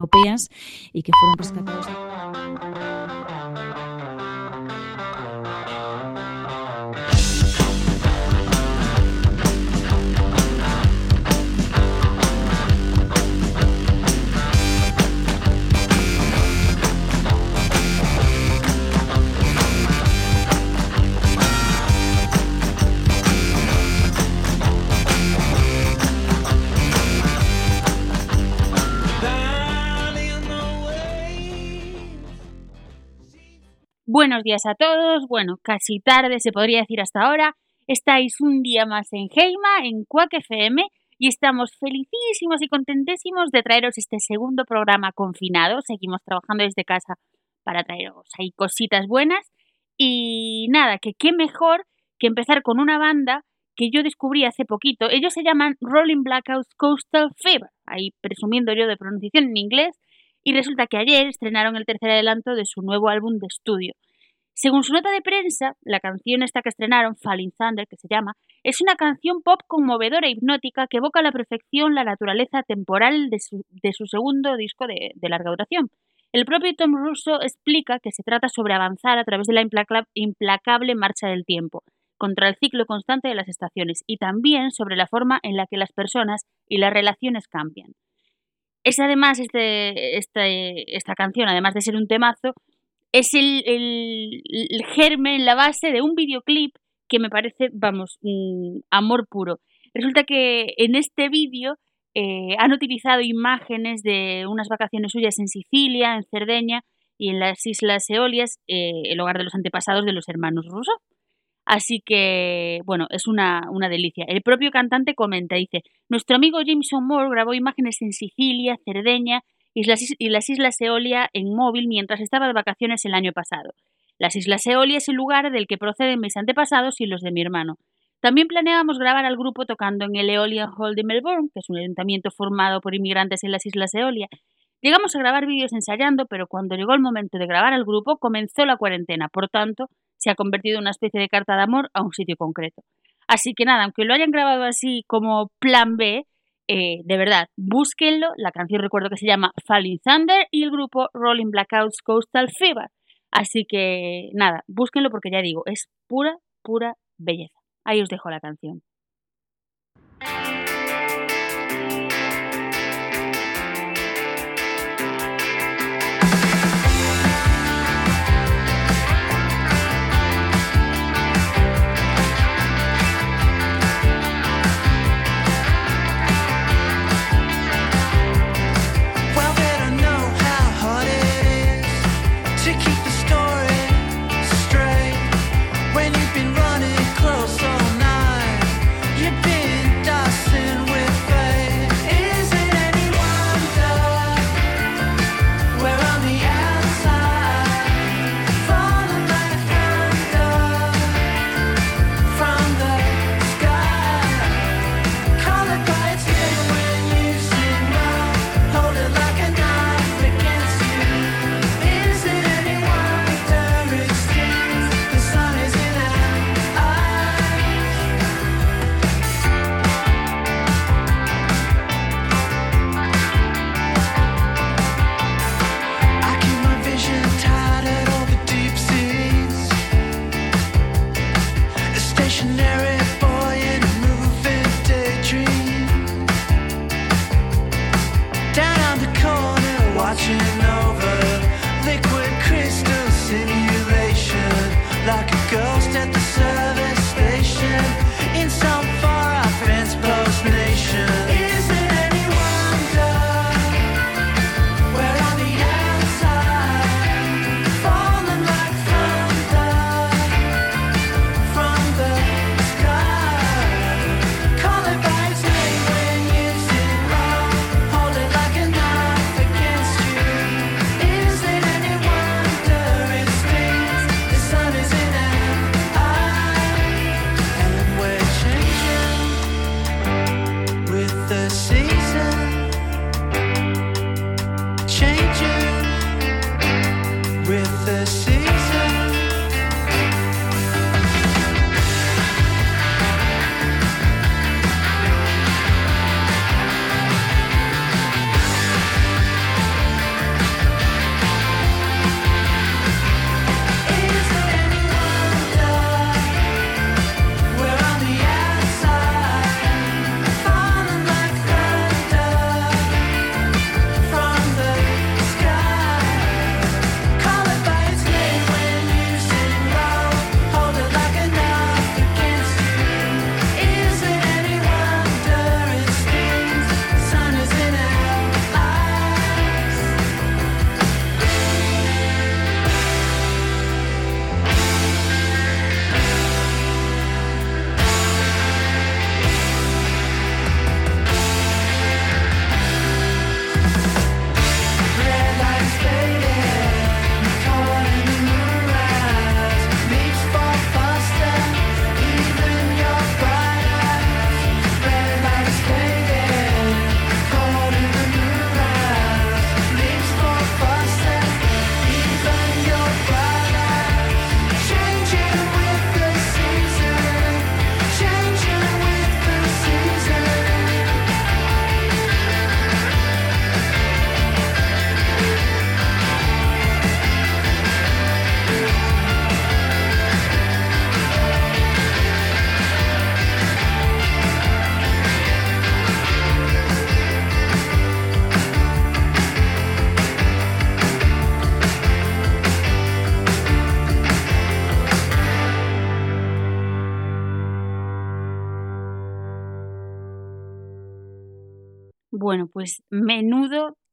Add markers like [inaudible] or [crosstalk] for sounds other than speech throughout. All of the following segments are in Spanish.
europeas y que fueron rescatados. Buenos días a todos. Bueno, casi tarde se podría decir hasta ahora. Estáis un día más en Heima, en Quack FM, y estamos felicísimos y contentísimos de traeros este segundo programa confinado. Seguimos trabajando desde casa para traeros ahí cositas buenas. Y nada, que qué mejor que empezar con una banda que yo descubrí hace poquito. Ellos se llaman Rolling Blackouts Coastal Fever, ahí presumiendo yo de pronunciación en inglés y resulta que ayer estrenaron el tercer adelanto de su nuevo álbum de estudio. Según su nota de prensa, la canción esta que estrenaron, Falling Thunder, que se llama, es una canción pop conmovedora e hipnótica que evoca a la perfección la naturaleza temporal de su, segundo disco de, larga duración. El propio Tom Russo explica que se trata sobre avanzar a través de la implacable marcha del tiempo, contra el ciclo constante de las estaciones y también sobre la forma en la que las personas y las relaciones cambian. Es además este, este, esta canción, además de ser un temazo, es el, el, germen, la base de un videoclip que me parece, vamos, amor puro. Resulta que en este vídeo eh, han utilizado imágenes de unas vacaciones suyas en Sicilia, en Cerdeña y en las Islas Eolias, eh, el hogar de los antepasados de los hermanos rusos. Así que, bueno, es una, delicia. El propio cantante comenta, dice, nuestro amigo Jameson Moore grabó imágenes en Sicilia, Cerdeña y las Islas Eolia en móvil mientras estaba de vacaciones el año pasado. Las Islas Eolia es el lugar del que proceden mis antepasados y los de mi hermano. También planeábamos grabar al grupo tocando en el Eolian Hall de Melbourne, que es un ayuntamiento formado por inmigrantes en las Islas Eolia. Llegamos a grabar vídeos ensayando, pero cuando llegó el momento de grabar al grupo comenzó la cuarentena. Por tanto, se ha convertido en una especie de carta de amor a un sitio concreto. Así que nada, aunque lo hayan grabado así como plan B, eh, de verdad, búsquenlo. La canción recuerdo que se llama Falling Thunder y el grupo Rolling Blackouts Coastal Fever. Así que nada, búsquenlo porque ya digo, es pura, pura belleza. Ahí os dejo la canción.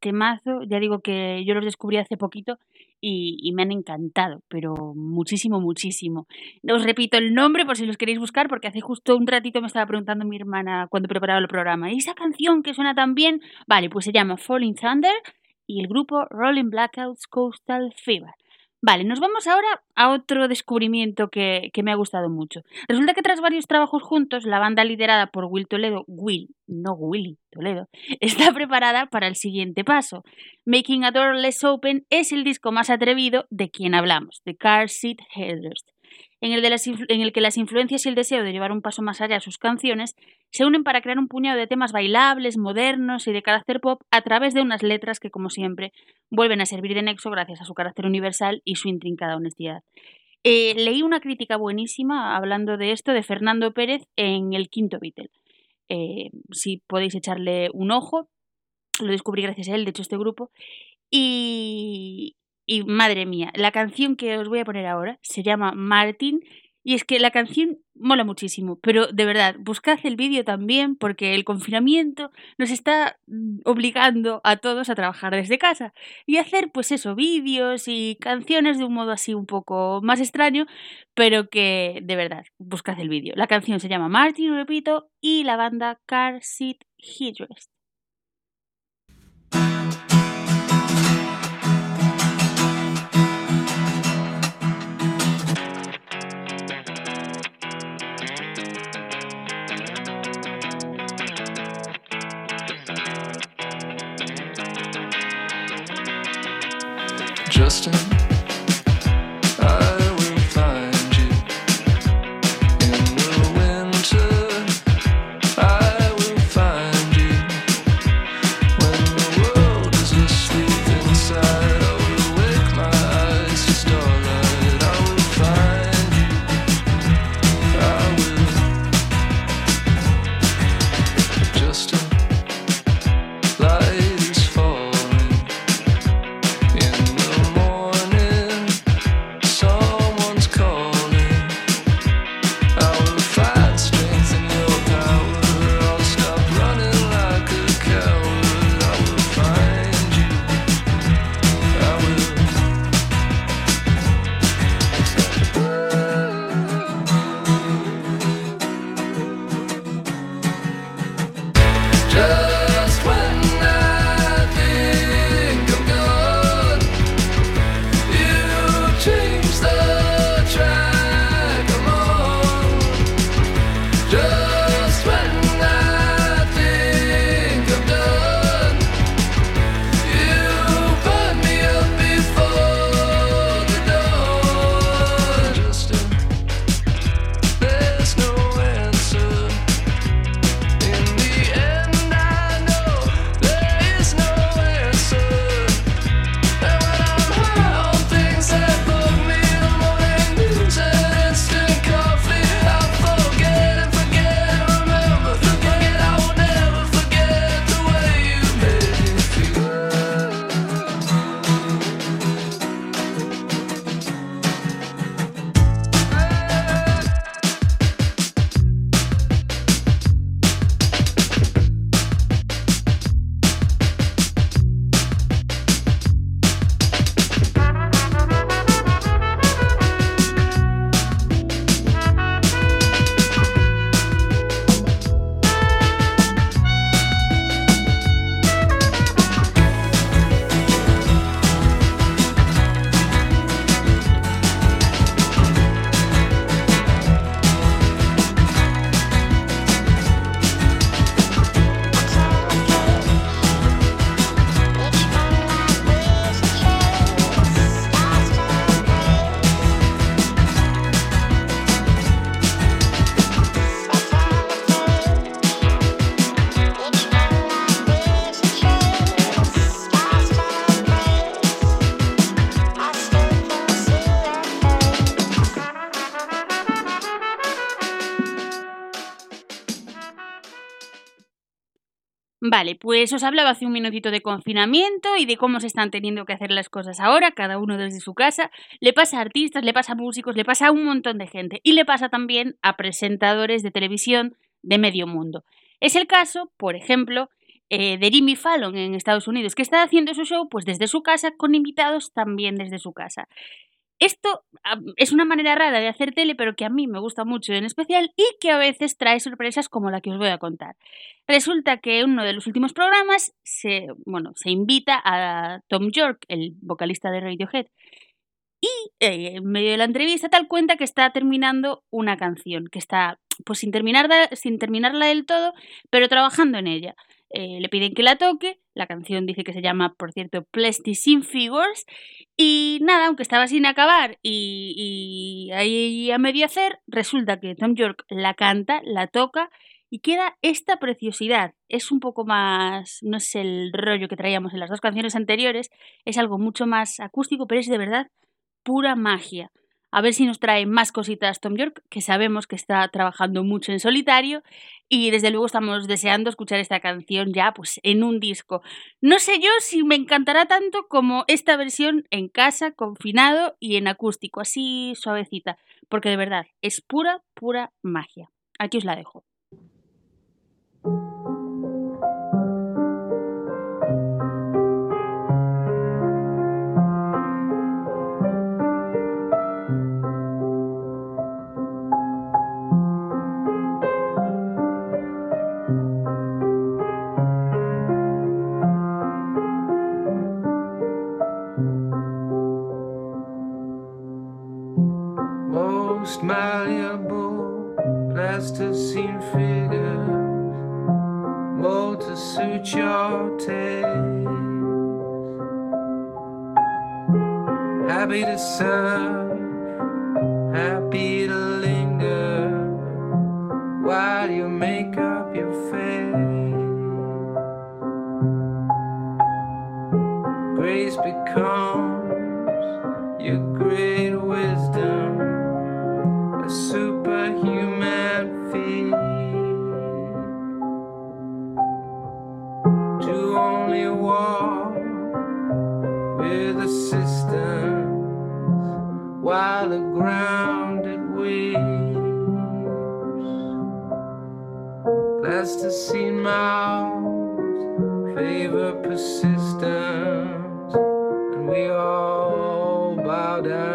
Temazo, ya digo que yo los descubrí hace poquito y, me han encantado, pero muchísimo, muchísimo. Os repito el nombre por si los queréis buscar, porque hace justo un ratito me estaba preguntando mi hermana cuando preparaba el programa, ¿y esa canción que suena tan bien? Vale, pues se llama Falling Thunder y el grupo Rolling Blackouts Coastal Fever. Vale, nos vamos ahora a otro descubrimiento que, que, me ha gustado mucho. Resulta que tras varios trabajos juntos, la banda liderada por Will Toledo, Will, no Willy Toledo, [laughs] está preparada para el siguiente paso. Making a Door Less Open es el disco más atrevido de quien hablamos, de Car Seat Headrest en el, que las influencias y el deseo de llevar un paso más allá a sus canciones se unen para crear un puñado de temas bailables, modernos y de carácter pop a través de unas letras que, como siempre, vuelven a servir de nexo gracias a su carácter universal y su intrincada honestidad. Eh, leí una crítica buenísima hablando de esto de Fernando Pérez en El Quinto Beatle. Eh, si podéis echarle un ojo, lo descubrí gracias a él, de hecho, este grupo. Y, y madre mía, la canción que os voy a poner ahora se llama Martin y es que la canción mola muchísimo, pero de verdad, buscad el vídeo también porque el confinamiento nos está mm, obligando a todos a trabajar desde casa y hacer pues eso, vídeos y canciones de un modo así un poco más extraño, pero que de verdad, buscad el vídeo. La canción se llama Martin, repito, y la banda Car Seat Headrest. Vale, pues os hablaba hace un minutito de confinamiento y de cómo se están teniendo que hacer las cosas ahora, cada uno desde su casa. Le pasa a artistas, le pasa a músicos, le pasa a un montón de gente y le pasa también a presentadores de televisión de medio mundo. Es el caso, por ejemplo, eh, de Jimmy Fallon en Estados Unidos, que está haciendo su show pues desde su casa con invitados también desde su casa. Esto es una manera rara de hacer tele, pero que a mí me gusta mucho en especial y que a veces trae sorpresas como la que os voy a contar. Resulta que en uno de los últimos programas se, bueno, se invita a Tom York, el vocalista de Radiohead, y eh, en medio de la entrevista tal cuenta que está terminando una canción, que está pues sin, terminar sin terminarla del todo, pero trabajando en ella. Eh, le piden que la toque, la canción dice que se llama, por cierto, Plasticine Figures, y nada, aunque estaba sin acabar y, ahí a medio hacer, resulta que Tom York la canta, la toca y queda esta preciosidad. Es un poco más, no es el rollo que traíamos en las dos canciones anteriores, es algo mucho más acústico, pero es de verdad pura magia. A ver si nos trae más cositas Tom York, que sabemos que está trabajando mucho en solitario y desde luego estamos deseando escuchar esta canción ya pues en un disco. No sé yo si me encantará tanto como esta versión en casa, confinado y en acústico, así suavecita, porque de verdad es pura, pura magia. Aquí os la dejo. Plasticine figures mold to suit your taste. Happy to serve, we all bow down.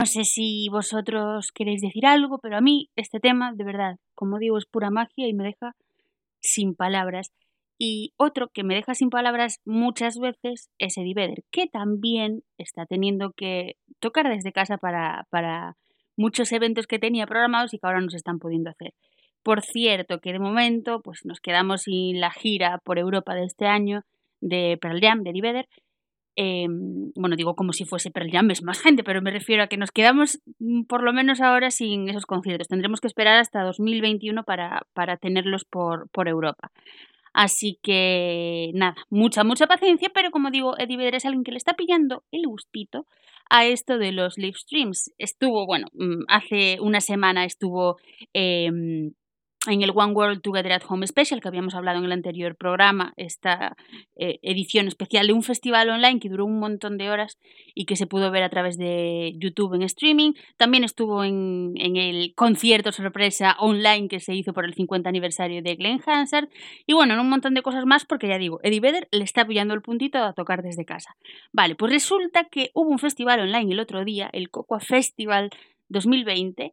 No sé si vosotros queréis decir algo, pero a mí este tema, de verdad, como digo, es pura magia y me deja sin palabras. Y otro que me deja sin palabras muchas veces es Eddie Vedder, que también está teniendo que tocar desde casa para, para muchos eventos que tenía programados y que ahora no se están pudiendo hacer. Por cierto, que de momento pues nos quedamos sin la gira por Europa de este año de Pearl Jam, de Eddie Vedder, eh, bueno, digo como si fuese Pearl Jam, es más gente, pero me refiero a que nos quedamos mm, por lo menos ahora sin esos conciertos. Tendremos que esperar hasta 2021 para, para tenerlos por, por Europa. Así que nada, mucha, mucha paciencia, pero como digo, Eddie Vedder es alguien que le está pillando el gustito a esto de los live streams. Estuvo, bueno, mm, hace una semana estuvo em, en el One World Together at Home Special que habíamos hablado en el anterior programa, esta eh, edición especial de un festival online que duró un montón de horas y que se pudo ver a través de YouTube en streaming. También estuvo en, en el concierto sorpresa online que se hizo por el 50 aniversario de Glenn Hansard y bueno, en un montón de cosas más porque ya digo, Eddie Vedder le está pillando el puntito a tocar desde casa. Vale, pues resulta que hubo un festival online el otro día, el Cocoa Festival 2020,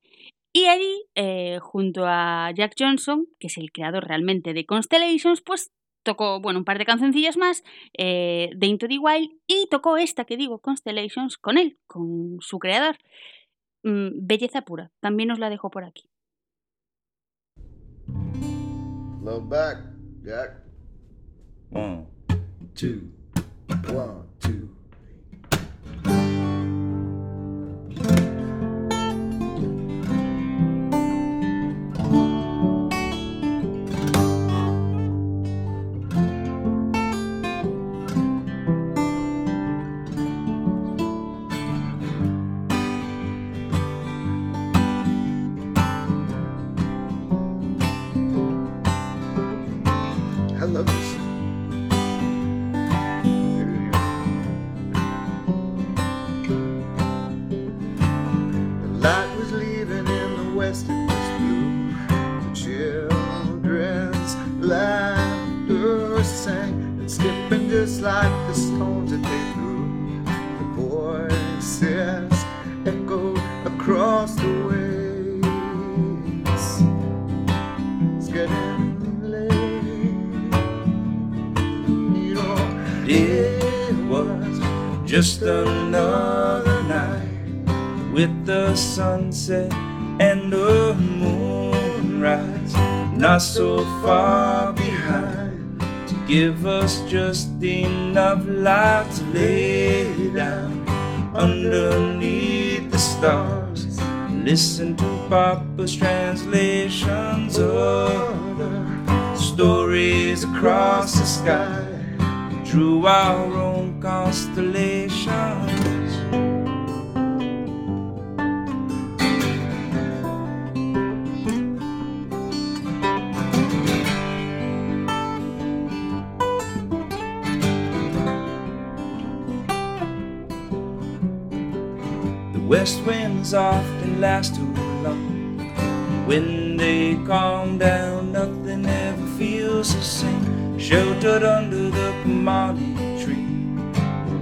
y allí, eh, junto a Jack Johnson, que es el creador realmente de Constellations, pues tocó, bueno, un par de cancioncillas más eh, de Into the Wild y tocó esta que digo, Constellations, con él, con su creador. Mm, belleza pura, también os la dejo por aquí. Love back, Jack. One, Two, one, two. Sunset and the moonrise, not so far behind to give us just enough light to lay down underneath the stars. Listen to Papa's translations of the stories across the sky. Drew our own constellations. West winds often last too long. When they calm down, nothing ever feels the same. Sheltered under the Kamali tree,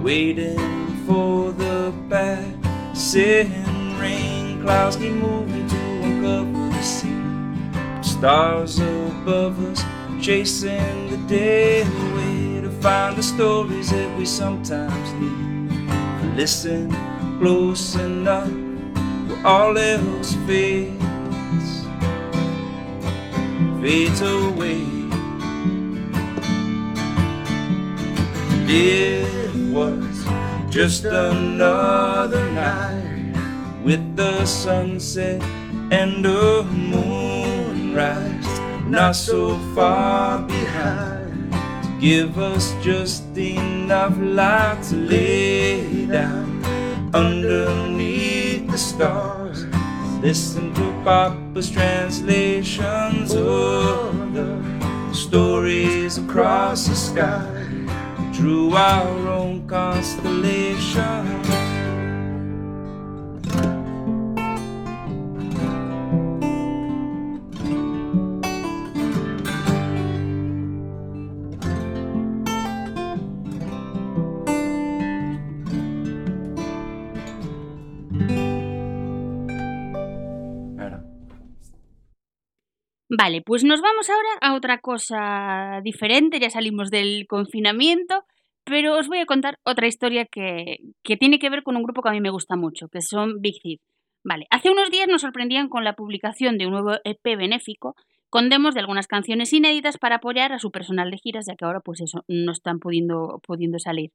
waiting for the passing rain. Clouds keep moving to uncover the sea. Stars above us, chasing the day away to find the stories that we sometimes need. Listen close enough where all else fades, fades away. It was just another night with the sunset and the moonrise, not so far behind give us just enough light to lay down underneath the stars. Listen to Papa's translations of the stories across the sky. Drew our own constellation. Vale, pues nos vamos ahora a otra cosa diferente, ya salimos del confinamiento, pero os voy a contar otra historia que, que tiene que ver con un grupo que a mí me gusta mucho, que son Big Thief. Vale, hace unos días nos sorprendían con la publicación de un nuevo EP benéfico con demos de algunas canciones inéditas para apoyar a su personal de giras, ya que ahora pues eso, no están pudiendo, pudiendo salir.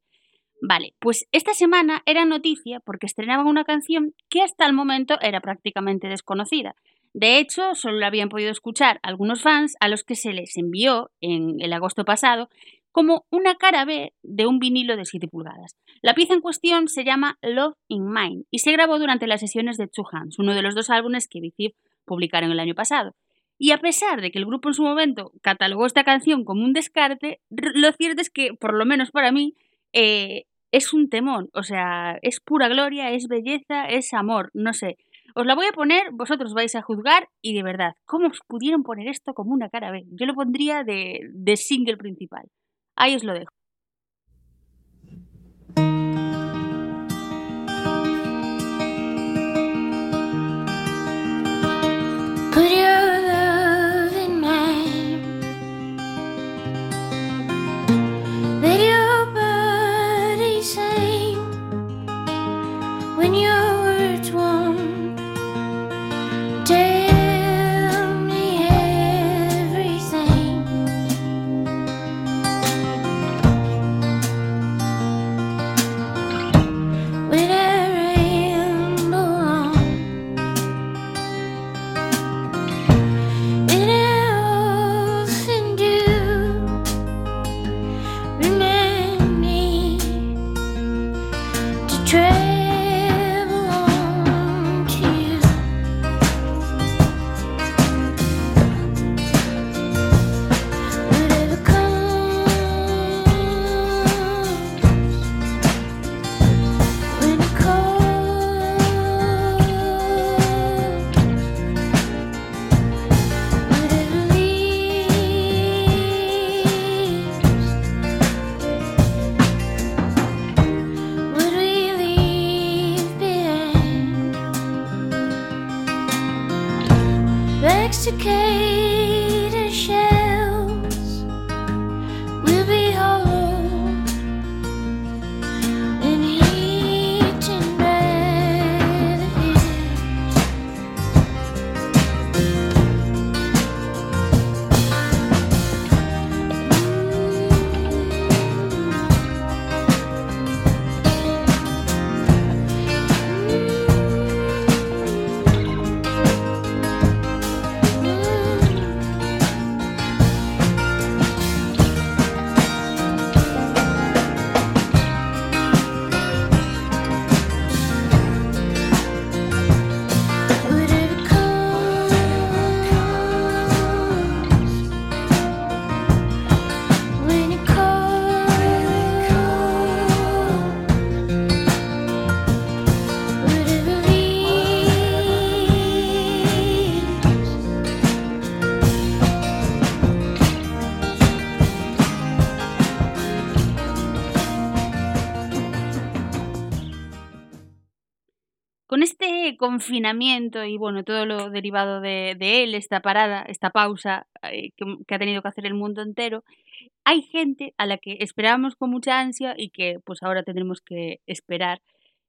Vale, pues esta semana era noticia porque estrenaban una canción que hasta el momento era prácticamente desconocida. De hecho, solo la habían podido escuchar algunos fans a los que se les envió en el agosto pasado como una cara B de un vinilo de 7 pulgadas. La pieza en cuestión se llama Love in Mine y se grabó durante las sesiones de Two Hands, uno de los dos álbumes que Thief publicaron el año pasado. Y a pesar de que el grupo en su momento catalogó esta canción como un descarte, lo cierto es que, por lo menos para mí, eh, es un temón. O sea, es pura gloria, es belleza, es amor, no sé. Os la voy a poner, vosotros vais a juzgar y de verdad, ¿cómo os pudieron poner esto como una cara B? Yo lo pondría de, de single principal. Ahí os lo dejo. domesticated. Confinamiento y bueno, todo lo derivado de, de él, esta parada, esta pausa eh, que, que ha tenido que hacer el mundo entero, hay gente a la que esperábamos con mucha ansia y que pues ahora tendremos que esperar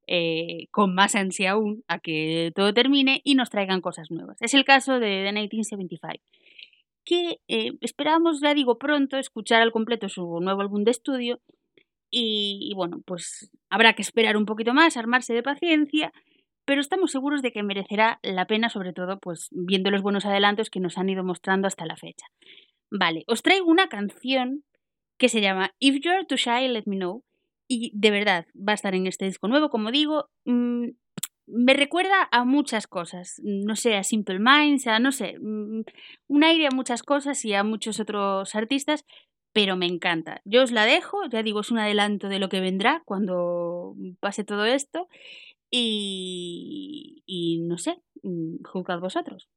eh, con más ansia aún a que todo termine y nos traigan cosas nuevas. Es el caso de The 1975, que eh, esperábamos, ya digo, pronto escuchar al completo su nuevo álbum de estudio y bueno, pues habrá que esperar un poquito más, armarse de paciencia pero estamos seguros de que merecerá la pena, sobre todo, pues viendo los buenos adelantos que nos han ido mostrando hasta la fecha. Vale, os traigo una canción que se llama If You're Too Shy, Let Me Know, y de verdad va a estar en este disco nuevo, como digo, mm, me recuerda a muchas cosas, no sé, a Simple Minds, no sé, mm, un aire a muchas cosas y a muchos otros artistas, pero me encanta. Yo os la dejo, ya digo, es un adelanto de lo que vendrá cuando pase todo esto. Y, no sé, mm, juzgad vosotros.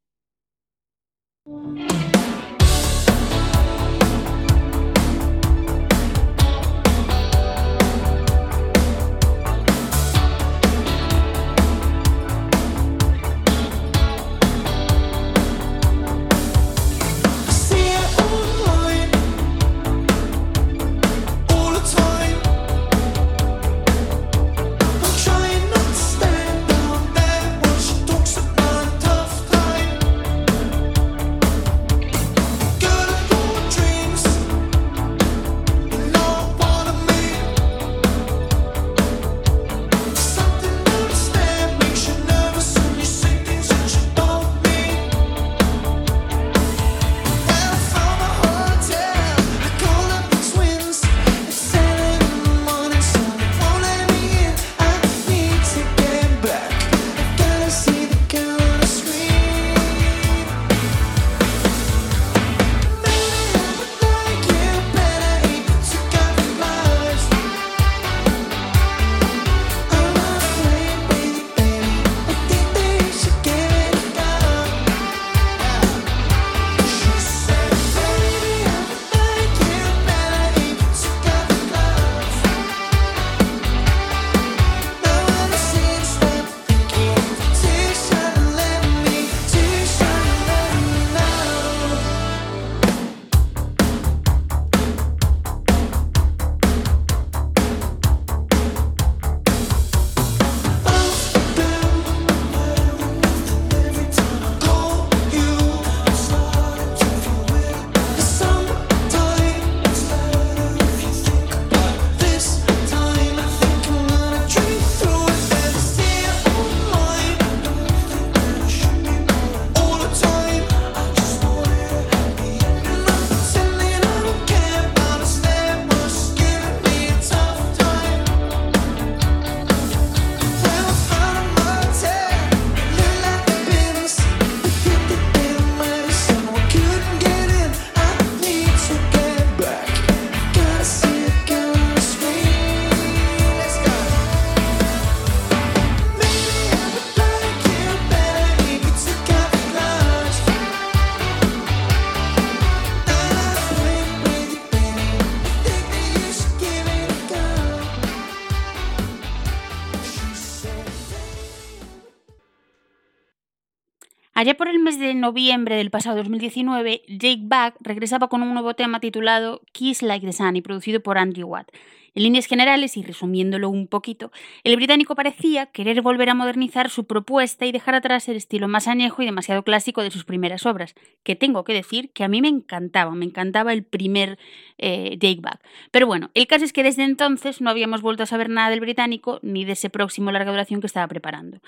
Allá por el mes de noviembre del pasado 2019, Jake Back regresaba con un nuevo tema titulado Kiss Like the Sun y producido por Andrew Watt. En líneas generales y resumiéndolo un poquito, el británico parecía querer volver a modernizar su propuesta y dejar atrás el estilo más añejo y demasiado clásico de sus primeras obras, que tengo que decir que a mí me encantaba, me encantaba el primer eh, Jake Back. Pero bueno, el caso es que desde entonces no habíamos vuelto a saber nada del británico ni de ese próximo larga duración que estaba preparando.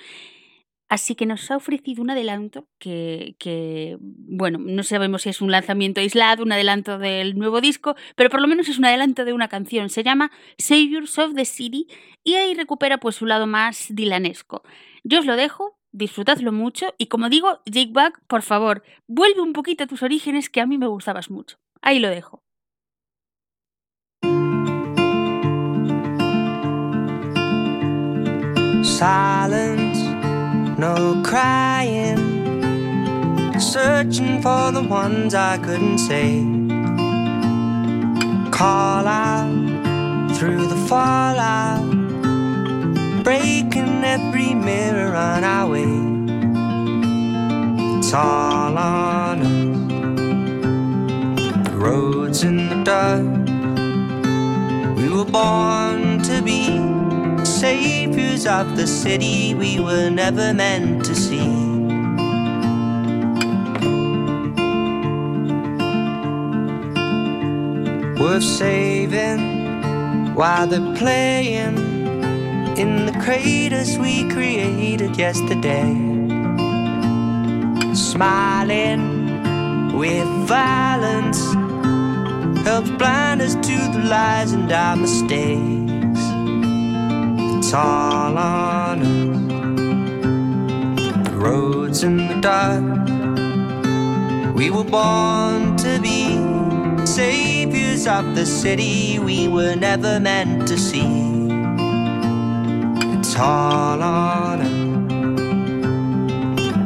Así que nos ha ofrecido un adelanto que, bueno, no sabemos si es un lanzamiento aislado, un adelanto del nuevo disco, pero por lo menos es un adelanto de una canción. Se llama Saviors of the City y ahí recupera pues su lado más dilanesco. Yo os lo dejo, disfrutadlo mucho y como digo, Jake Back, por favor, vuelve un poquito a tus orígenes que a mí me gustabas mucho. Ahí lo dejo. No crying, searching for the ones I couldn't say. Call out through the fallout, breaking every mirror on our way. It's all on us. The roads in the dark. We were born to be saviors of the city we were never meant to see. Worth saving while they're playing in the craters we created yesterday. Smiling with violence helps blind us to the lies and our mistakes. It's all on us. The roads in the dark. We were born to be saviors of the city we were never meant to see. It's all on us.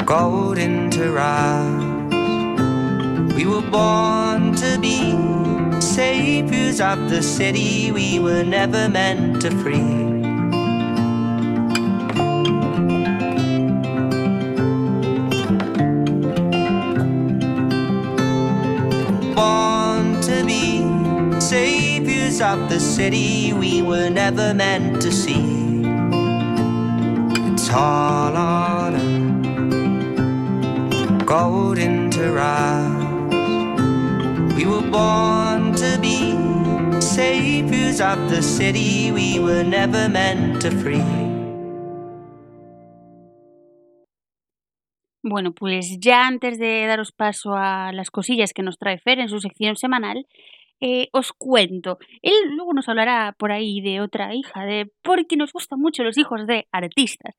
Golden to rise. We were born to be saviors of the city we were never meant to free. Saviors of the city we were never meant to see. It's all on us. Golden rise. We were born to be. Bueno, pues ya antes de daros paso a las cosillas que nos trae Fer en su sección semanal, eh, os cuento. Él luego nos hablará por ahí de otra hija, de porque nos gustan mucho los hijos de artistas.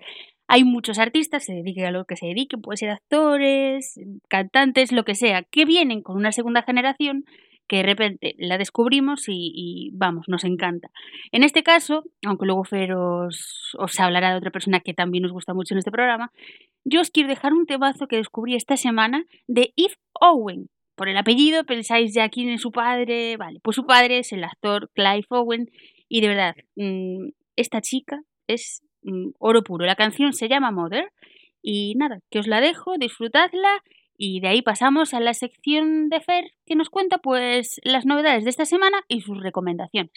Hay muchos artistas, se dediquen a lo que se dediquen, puede ser actores, cantantes, lo que sea, que vienen con una segunda generación que de repente la descubrimos y, vamos, nos encanta. En este caso, aunque luego Fer os, os hablará de otra persona que también nos gusta mucho en este programa, yo os quiero dejar un temazo que descubrí esta semana de Eve Owen. Por el apellido pensáis ya quién es su padre. Vale, pues su padre es el actor Clive Owen y de verdad, mmm, esta chica es mmm, oro puro. La canción se llama Mother y nada, que os la dejo, disfrutadla y de ahí pasamos a la sección de Fer que nos cuenta pues las novedades de esta semana y sus recomendaciones.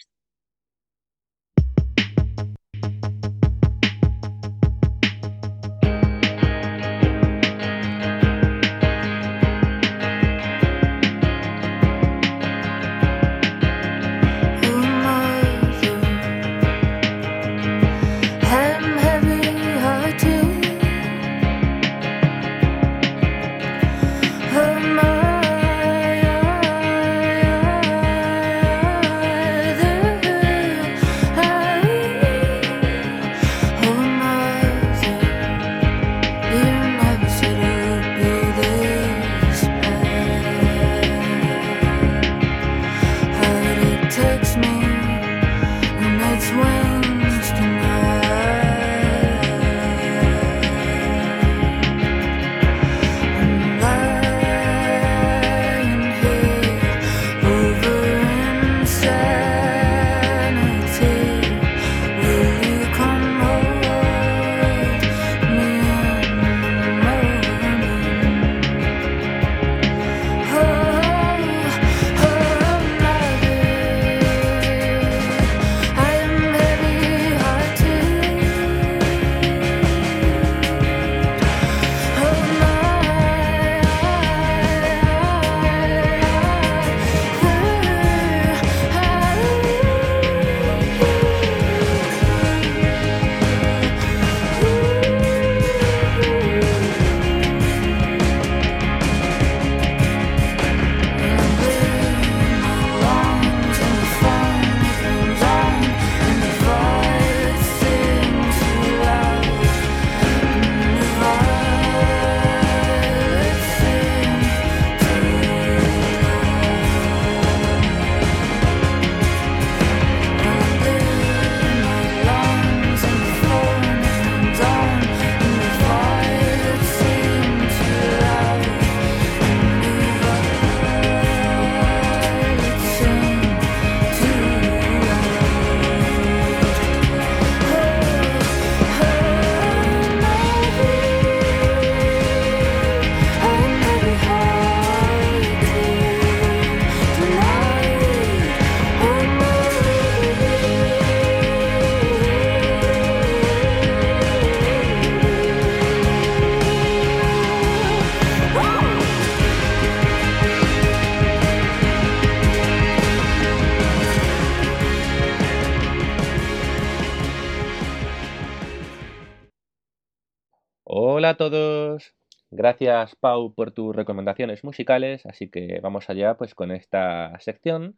Gracias Pau por tus recomendaciones musicales, así que vamos allá pues con esta sección.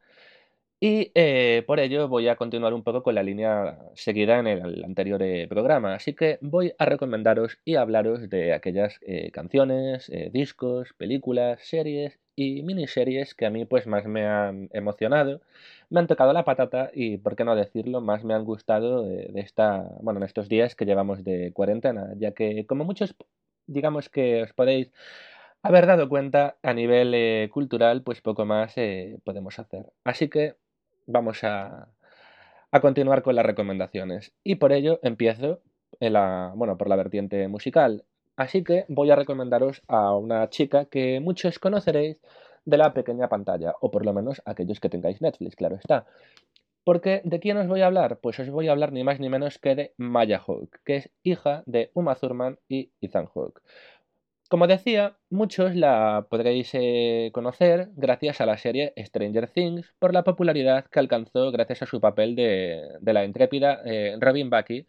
Y eh, por ello voy a continuar un poco con la línea seguida en el anterior eh, programa, así que voy a recomendaros y hablaros de aquellas eh, canciones, discos, películas, series y miniseries que a mí pues más me han emocionado, me han tocado la patata y por qué no decirlo, más me han gustado de, de esta, bueno, en estos días que llevamos de cuarentena, ya que como muchos digamos que os podéis haber dado cuenta a nivel eh, cultural, pues poco más eh, podemos hacer. Así que vamos a, a continuar con las recomendaciones. Y por ello empiezo en la, bueno, por la vertiente musical. Así que voy a recomendaros a una chica que muchos conoceréis de la pequeña pantalla, o por lo menos aquellos que tengáis Netflix, claro está. Porque ¿de quién os voy a hablar? Pues os voy a hablar ni más ni menos que de Maya Hawke, que es hija de Uma Thurman y Ethan Hawke. Como decía, muchos la podréis eh, conocer gracias a la serie Stranger Things por la popularidad que alcanzó gracias a su papel de, la intrépida eh, Robin Bucky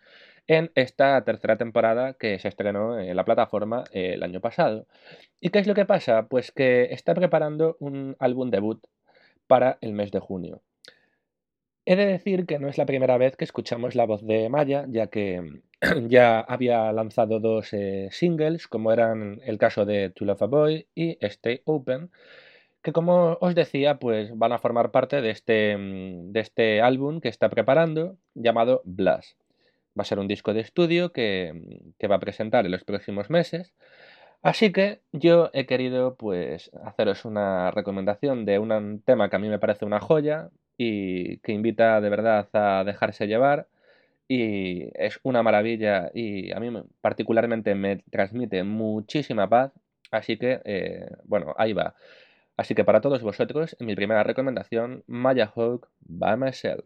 en esta tercera temporada que se estrenó en la plataforma eh, el año pasado. ¿Y qué es lo que pasa? Pues que está preparando un álbum debut para el mes de junio. He de decir que no es la primera vez que escuchamos la voz de Maya, ya que [clears throat] ya había lanzado dos eh, singles, como eran el caso de To Love a Boy y Stay Open, que como os decía, pues van a formar parte de este, mm, de este álbum que está preparando, llamado Blast. Va a ser un disco de estudio que, que va a presentar en los próximos meses. Así que yo he querido pues haceros una recomendación de un tema que a mí me parece una joya y que invita de verdad a dejarse llevar y es una maravilla y a mí me- particularmente me transmite muchísima paz, así que eh, bueno, ahí va. Así que para todos vosotros, mi primera recomendación, Maya Hawke, By Myself.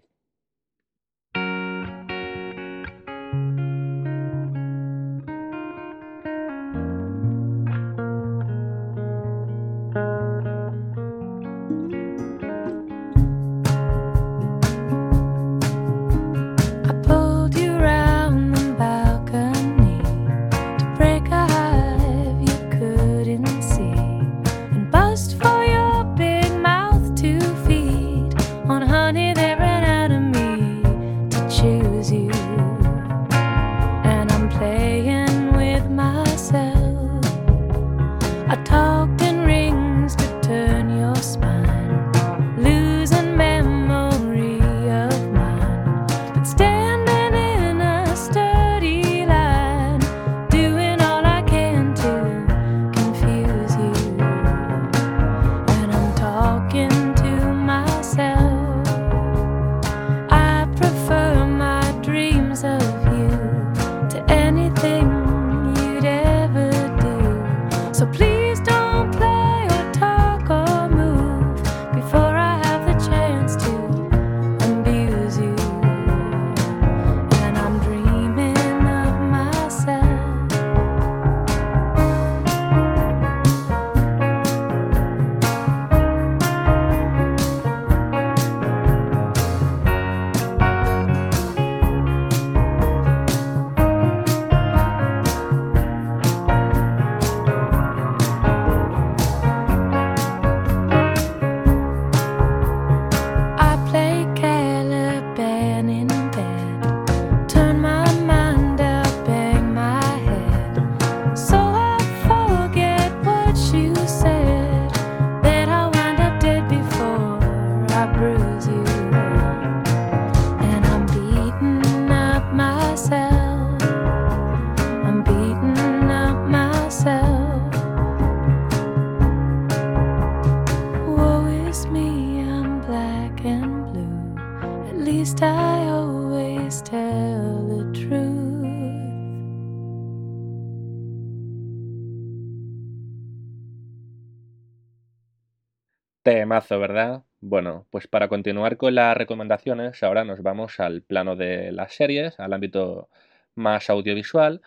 ¿Verdad? Bueno, pues para continuar con las recomendaciones, ahora nos vamos al plano de las series, al ámbito más audiovisual,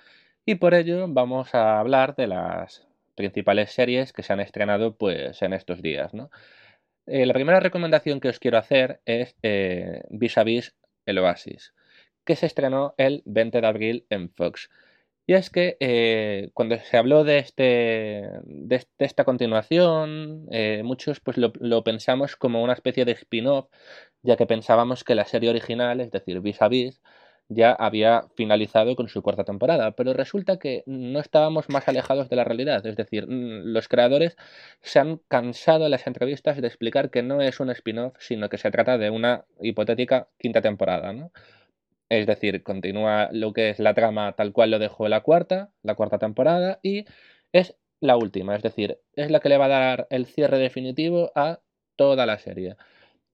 y por ello vamos a hablar de las principales series que se han estrenado pues en estos días. Eh, la primera recomendación que os quiero hacer es Vis a Vis el Oasis, que se estrenó el 20 de abril en Fox. Y es que eh, cuando se habló de, este, de, esta continuación, eh, muchos pues lo, lo pensamos como una especie de spin-off, ya que pensábamos que la serie original, es decir, Vis a Vis, ya había finalizado con su cuarta temporada, pero resulta que no estábamos más alejados de la realidad, es decir, mm, los creadores se han cansado en las entrevistas de explicar que no es un spin-off, sino que se trata de una hipotética quinta temporada, ¿no? Es decir, continúa lo que es la trama tal cual lo dejó la cuarta, la cuarta temporada, y es la última, es decir, es la que le va a dar el cierre definitivo a toda la serie.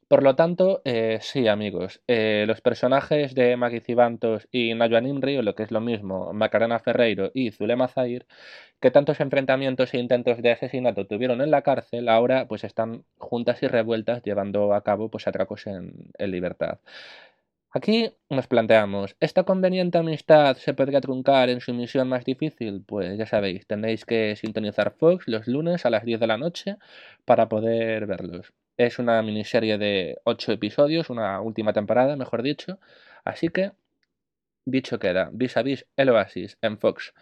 Por lo tanto, eh, sí, amigos, eh, los personajes de Maggie Cibantos y Najwa Nimri, o lo que es lo mismo, Macarena Ferreiro y Zulema Zahir, que tantos enfrentamientos e intentos de asesinato tuvieron en la cárcel, ahora pues están juntas y revueltas llevando a cabo pues atracos en libertad. Aquí nos planteamos, ¿esta conveniente amistad se podría truncar en su misión más difícil? Pues ya sabéis, tendréis que sintonizar Fox los lunes a las 10 de la noche para poder verlos. Es una miniserie de 8 episodios, una última temporada, mejor dicho. Así que, dicho queda, vis a vis el Oasis en Fox.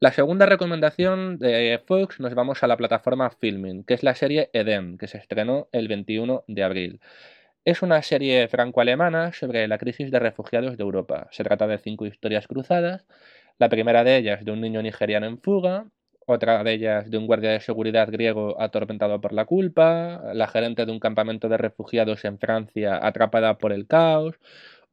La segunda recomendación de Fox nos vamos a la plataforma Filming, que es la serie Eden, que se estrenó el 21 de abril. Es una serie franco-alemana sobre la crisis de refugiados de Europa. Se trata de cinco historias cruzadas. La primera de ellas de un niño nigeriano en fuga, otra de ellas de un guardia de seguridad griego atormentado por la culpa, la gerente de un campamento de refugiados en Francia atrapada por el caos,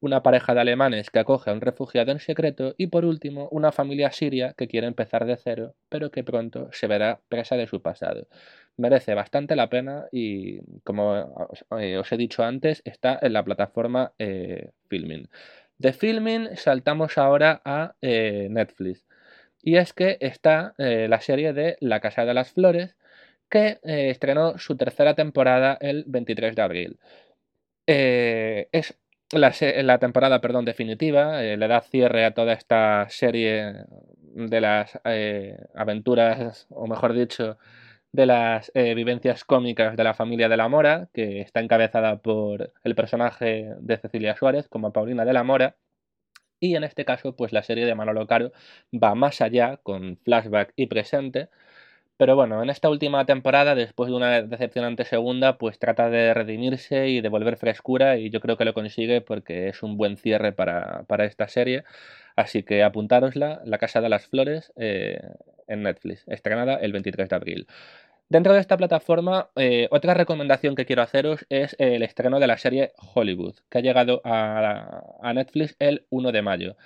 una pareja de alemanes que acoge a un refugiado en secreto y por último una familia siria que quiere empezar de cero pero que pronto se verá presa de su pasado. Merece bastante la pena y como os, eh, he dicho antes está en la plataforma eh, Filmin. De Filmin saltamos ahora a eh, Netflix. Y es que está eh, la serie de La Casa de las Flores, que estrenó su tercera temporada el 23 de abril. Es la, la temporada perdón, definitiva, eh, le da cierre a toda esta serie de las eh, aventuras, o mejor dicho, de las eh, vivencias cómicas de la familia de la Mora, que está encabezada por el personaje de Cecilia Suárez como Paulina de la Mora. Y en este caso, pues la serie de Manolo Caro va más allá, con flashback y presente. Pero bueno, en esta última temporada, después de una decepcionante segunda, pues trata de redimirse y devolver frescura y yo creo que lo consigue porque es un buen cierre para, para esta serie. Así que apuntárosla, La Casa de las Flores, eh, en Netflix, estrenada el 23 de abril. Dentro de esta plataforma, eh, otra recomendación que quiero haceros es el estreno de la serie Hollywood, que ha llegado a, a Netflix el 1 de mayo.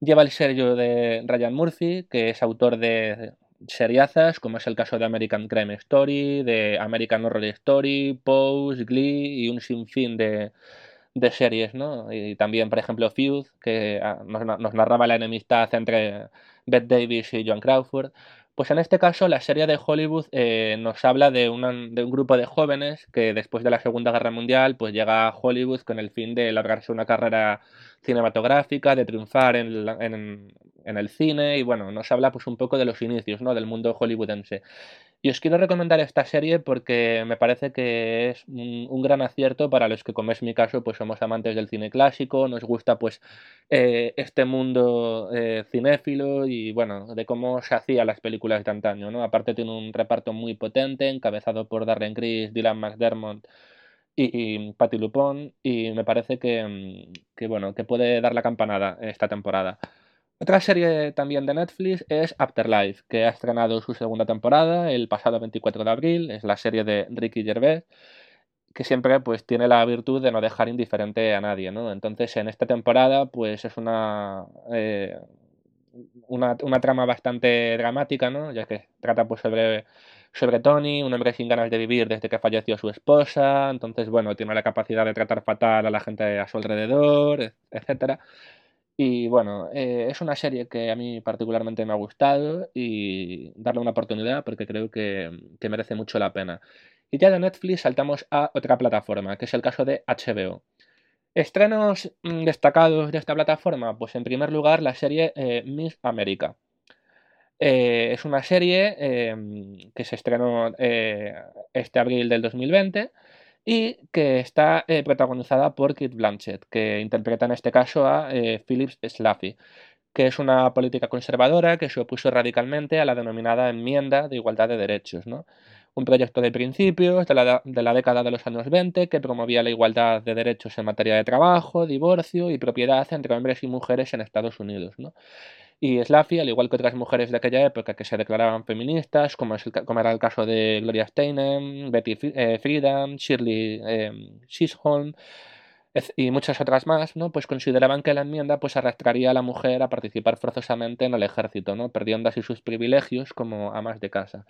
Lleva el sello de Ryan Murphy, que es autor de seriazas, como es el caso de American Crime Story, de American Horror Story, Pose, Glee y un sinfín de, de series, ¿no? Y también, por ejemplo, Feud, que ah, nos, narraba la enemistad entre Bette Davis y Joan Crawford. Pues en este caso, la serie de Hollywood eh, nos habla de, un grupo de jóvenes que después de la Segunda Guerra Mundial pues llega a Hollywood con el fin de largarse una carrera cinematográfica, de triunfar en, la- en- en el cine y bueno, nos habla pues un poco de los inicios, ¿no? del mundo hollywoodense. Y os quiero recomendar esta serie porque me parece que es un, gran acierto para los que, como es mi caso, pues somos amantes del cine clásico, nos gusta pues eh, este mundo eh, cinéfilo y bueno, de cómo se hacían las películas de antaño, ¿no? Aparte tiene un reparto muy potente, encabezado por Darren Criss, Dylan McDermott y, y Patti LuPone y me parece que, mm, que, bueno, que puede dar la campanada esta temporada. Otra serie también de Netflix es Afterlife, que ha estrenado su segunda temporada el pasado 24 de abril. Es la serie de Ricky Gervais, que siempre pues tiene la virtud de no dejar indiferente a nadie, ¿no? Entonces en esta temporada pues es una, eh, una, una trama bastante dramática, ¿no? Ya que trata pues sobre, sobre Tony, un hombre sin ganas de vivir desde que falleció su esposa, entonces bueno, tiene la capacidad de tratar fatal a la gente a su alrededor, etcétera. Y bueno, eh, es una serie que a mí particularmente me ha gustado y darle una oportunidad porque creo que, que merece mucho la pena. Y ya de Netflix saltamos a otra plataforma, que es el caso de HBO. Estrenos mm, destacados de esta plataforma, pues en primer lugar la serie eh, Miss América. Eh, es una serie eh, que se estrenó este abril del 2020 y que está eh, protagonizada por Kate Blanchett, que interpreta en este caso a eh, Philip Slaffy. que es una política conservadora que se opuso radicalmente a la denominada enmienda de igualdad de derechos, ¿no? un proyecto de principios de la, de la década de los años 20 que promovía la igualdad de derechos en materia de trabajo, divorcio y propiedad entre hombres y mujeres en Estados Unidos. ¿no? Y Slaffy, al igual que otras mujeres de aquella época que se declaraban feministas, como, es el como era el caso de Gloria Steinem, Betty eh, Friedan, Shirley eh, y muchas otras más, ¿no? pues consideraban que la enmienda pues, arrastraría a la mujer a participar forzosamente en el ejército, ¿no? perdiendo así sus privilegios como amas de casa.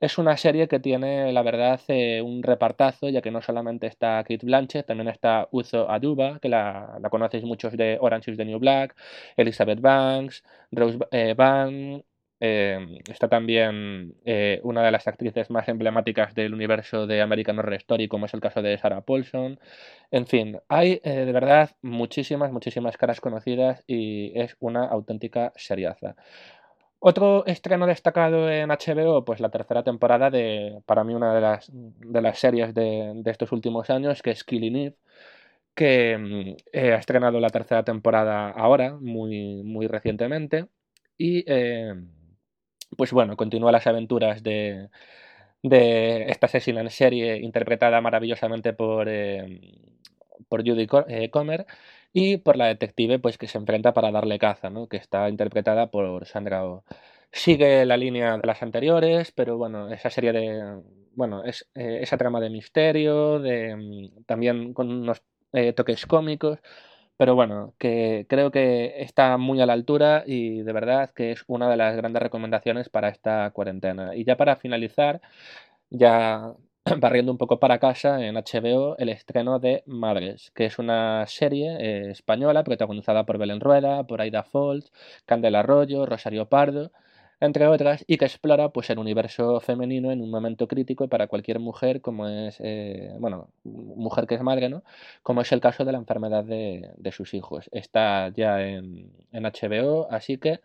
Es una serie que tiene, la verdad, eh, un repartazo, ya que no solamente está Kate Blanchett, también está Uzo Aduba, que la, conocéis muchos de Orange is the New Black, Elizabeth Banks, Rose eh, Byrne, eh, está también eh, una de las actrices más emblemáticas del universo de American Horror Story, como es el caso de Sarah Paulson. En fin, hay eh, de verdad muchísimas, muchísimas caras conocidas y es una auténtica seriaza. Otro estreno destacado en HBO, pues la tercera temporada de, para mí, una de las, de las series de, de estos últimos años, que es Killing Eve, que mm, eh, ha estrenado la tercera temporada ahora, muy, muy recientemente, y eh, pues bueno, continúa las aventuras de, de esta asesina en serie interpretada maravillosamente por, por Judy eh, Comer y por la detective pues que se enfrenta para darle caza, ¿no? que está interpretada por Sandra Oh. Sigue la línea de las anteriores, pero bueno, esa serie de, bueno, es, eh, esa trama de misterio, de, mm, también con unos eh, toques cómicos, pero bueno, que creo que está muy a la altura y de verdad que es una de las grandes recomendaciones para esta cuarentena. Y ya para finalizar, ya [clears throat] barriendo un poco para casa en HBO el estreno de Madres, que es una serie eh, española protagonizada por Belén Rueda, por Aida Foltz, Candela Arroyo, Rosario Pardo, entre otras, y que explora pues el universo femenino en un momento crítico para cualquier mujer, como es, eh, bueno, mujer que es madre, ¿no? Como es el caso de la enfermedad de, de sus hijos. Está ya en, en HBO, así que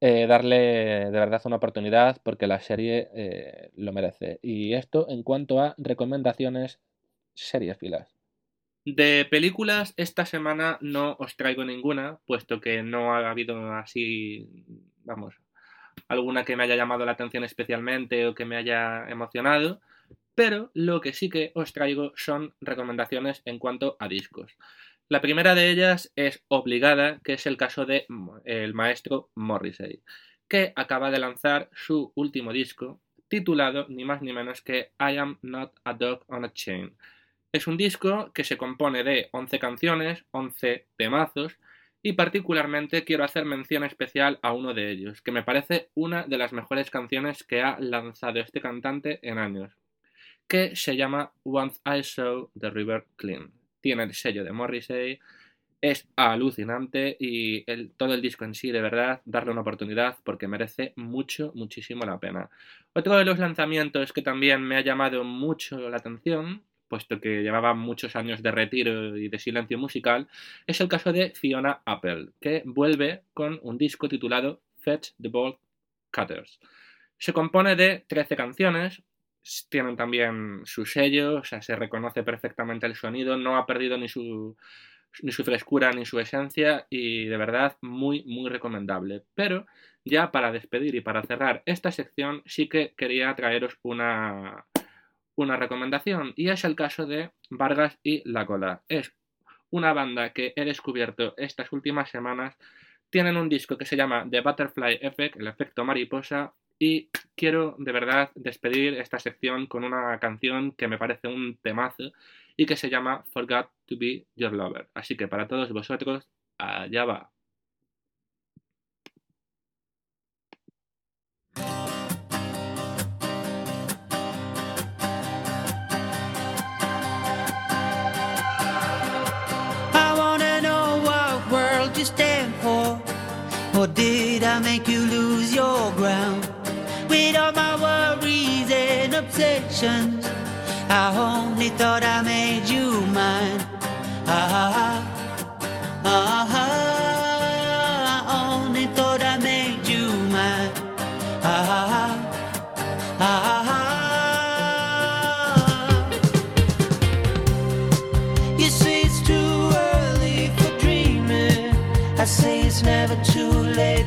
eh, darle de verdad una oportunidad porque la serie eh, lo merece. Y esto en cuanto a recomendaciones series filas. De películas, esta semana no os traigo ninguna, puesto que no ha habido así, vamos, alguna que me haya llamado la atención especialmente o que me haya emocionado, pero lo que sí que os traigo son recomendaciones en cuanto a discos. La primera de ellas es obligada, que es el caso de el maestro Morrissey, que acaba de lanzar su último disco, titulado ni más ni menos que I Am Not a Dog on a Chain. Es un disco que se compone de 11 canciones, 11 temazos, y particularmente quiero hacer mención especial a uno de ellos, que me parece una de las mejores canciones que ha lanzado este cantante en años, que se llama Once I Saw the River Clean. Tiene el sello de Morrissey, es alucinante y todo el disco en sí, de verdad, darle una oportunidad porque merece mucho, muchísimo la pena. Otro de los lanzamientos que también me ha llamado mucho la atención, puesto que llevaba muchos años de retiro y de silencio musical, es el caso de Fiona Apple, que vuelve con un disco titulado Fetch the Bolt Cutters. Se compone de 13 canciones, tienen también su sello, o sea, se reconoce perfectamente el sonido, no ha perdido ni su, ni su frescura ni su esencia y de verdad muy, muy recomendable. Pero ya para despedir y para cerrar esta sección sí que quería traeros una, una recomendación y es el caso de Vargas y La Cola. Es una banda que he descubierto estas últimas semanas. Tienen un disco que se llama The Butterfly Effect, el efecto mariposa, y quiero de verdad despedir esta sección con una canción que me parece un temazo y que se llama Forgot to Be Your Lover. Así que para todos vosotros, allá va. And I only thought I made you mine. Ah, ah, ah, I only thought I made you mine. Ah, ah, ah. You say it's too early for dreaming. I say it's never too late.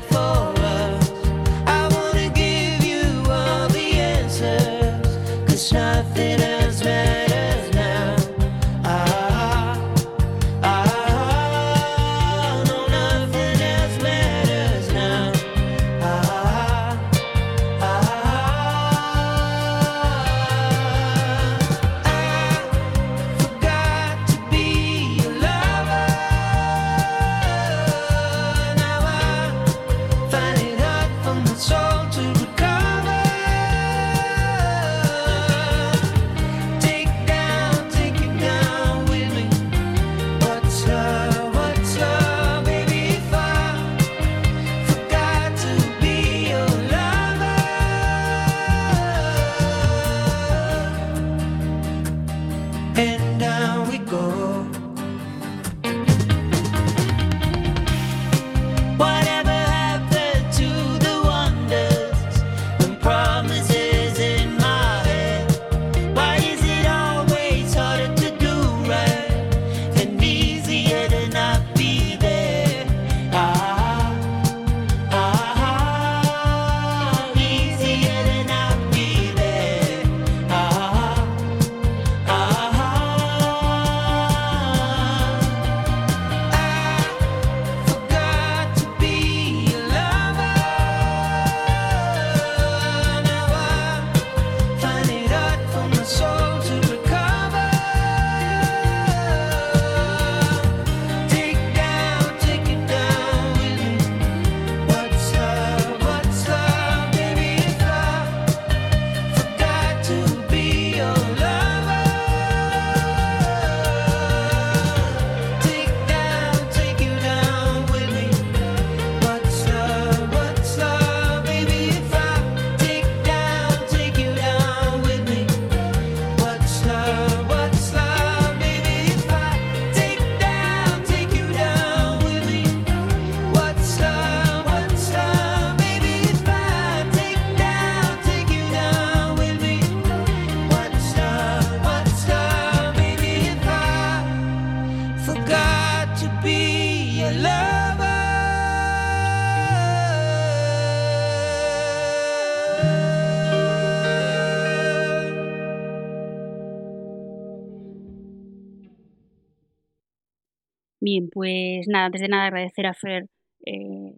Bien, pues nada, antes de nada agradecer a Fer eh,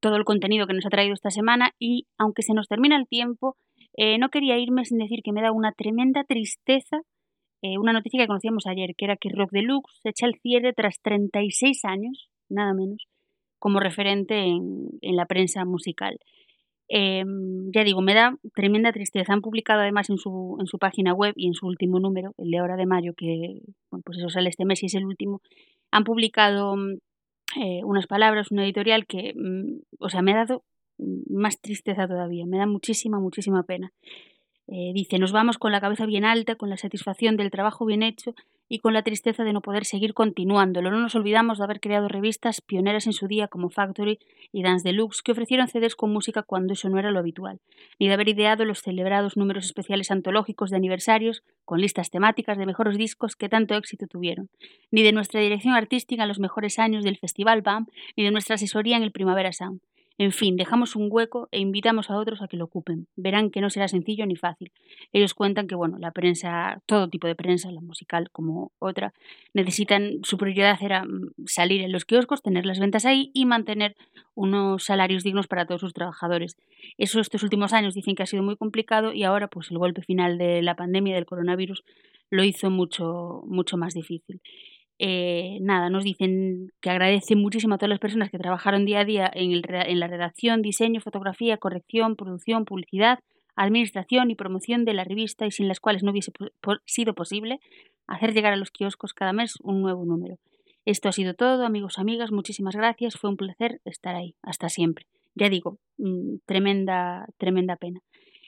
todo el contenido que nos ha traído esta semana y aunque se nos termina el tiempo, eh, no quería irme sin decir que me da una tremenda tristeza eh, una noticia que conocíamos ayer, que era que Rock Deluxe se echa el cierre tras 36 años, nada menos, como referente en, la prensa musical. Eh, ya digo, me da tremenda tristeza. Han publicado además en su, en su página web y en su último número, el de ahora de mayo, que bueno, pues eso sale este mes y es el último, han publicado eh, unas palabras, una editorial que, mm, o sea, me ha dado más tristeza todavía, me da muchísima, muchísima pena. Eh, dice, nos vamos con la cabeza bien alta, con la satisfacción del trabajo bien hecho y con la tristeza de no poder seguir continuándolo. No nos olvidamos de haber creado revistas pioneras en su día como Factory y Dance Deluxe que ofrecieron CDs con música cuando eso no era lo habitual, ni de haber ideado los celebrados números especiales antológicos de aniversarios con listas temáticas de mejores discos que tanto éxito tuvieron, ni de nuestra dirección artística en los mejores años del Festival BAM, ni de nuestra asesoría en el Primavera Sound. En fin, dejamos un hueco e invitamos a otros a que lo ocupen. Verán que no será sencillo ni fácil. Ellos cuentan que, bueno, la prensa, todo tipo de prensa, la musical como otra, necesitan, su prioridad era mm, salir en los kioscos, tener las ventas ahí y mantener unos salarios dignos para todos sus trabajadores. Eso estos últimos años dicen que ha sido muy complicado y ahora, pues el golpe final de la pandemia del coronavirus lo hizo mucho, mucho más difícil. Eh, nada, nos dicen que agradecen muchísimo a todas las personas que trabajaron día a día en, el en la redacción, diseño, fotografía, corrección, producción, publicidad, administración y promoción de la revista y sin las cuales no hubiese sido posible hacer llegar a los kioscos cada mes un nuevo número. Esto ha sido todo, amigos, amigas, muchísimas gracias, fue un placer estar ahí, hasta siempre. Ya digo, mm, tremenda, tremenda pena.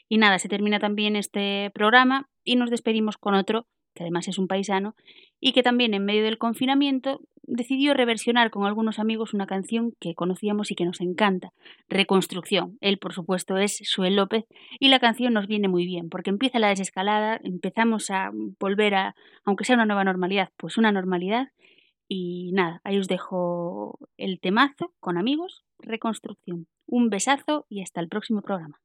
Y nada, se termina también este programa y nos despedimos con otro, que además es un paisano, y que también en medio del confinamiento decidió reversionar con algunos amigos una canción que conocíamos y que nos encanta, Reconstrucción. Él, por supuesto, es Suel López y la canción nos viene muy bien porque empieza la desescalada, empezamos a volver a, aunque sea una nueva normalidad, pues una normalidad y nada, ahí os dejo el temazo con amigos, Reconstrucción. Un besazo y hasta el próximo programa.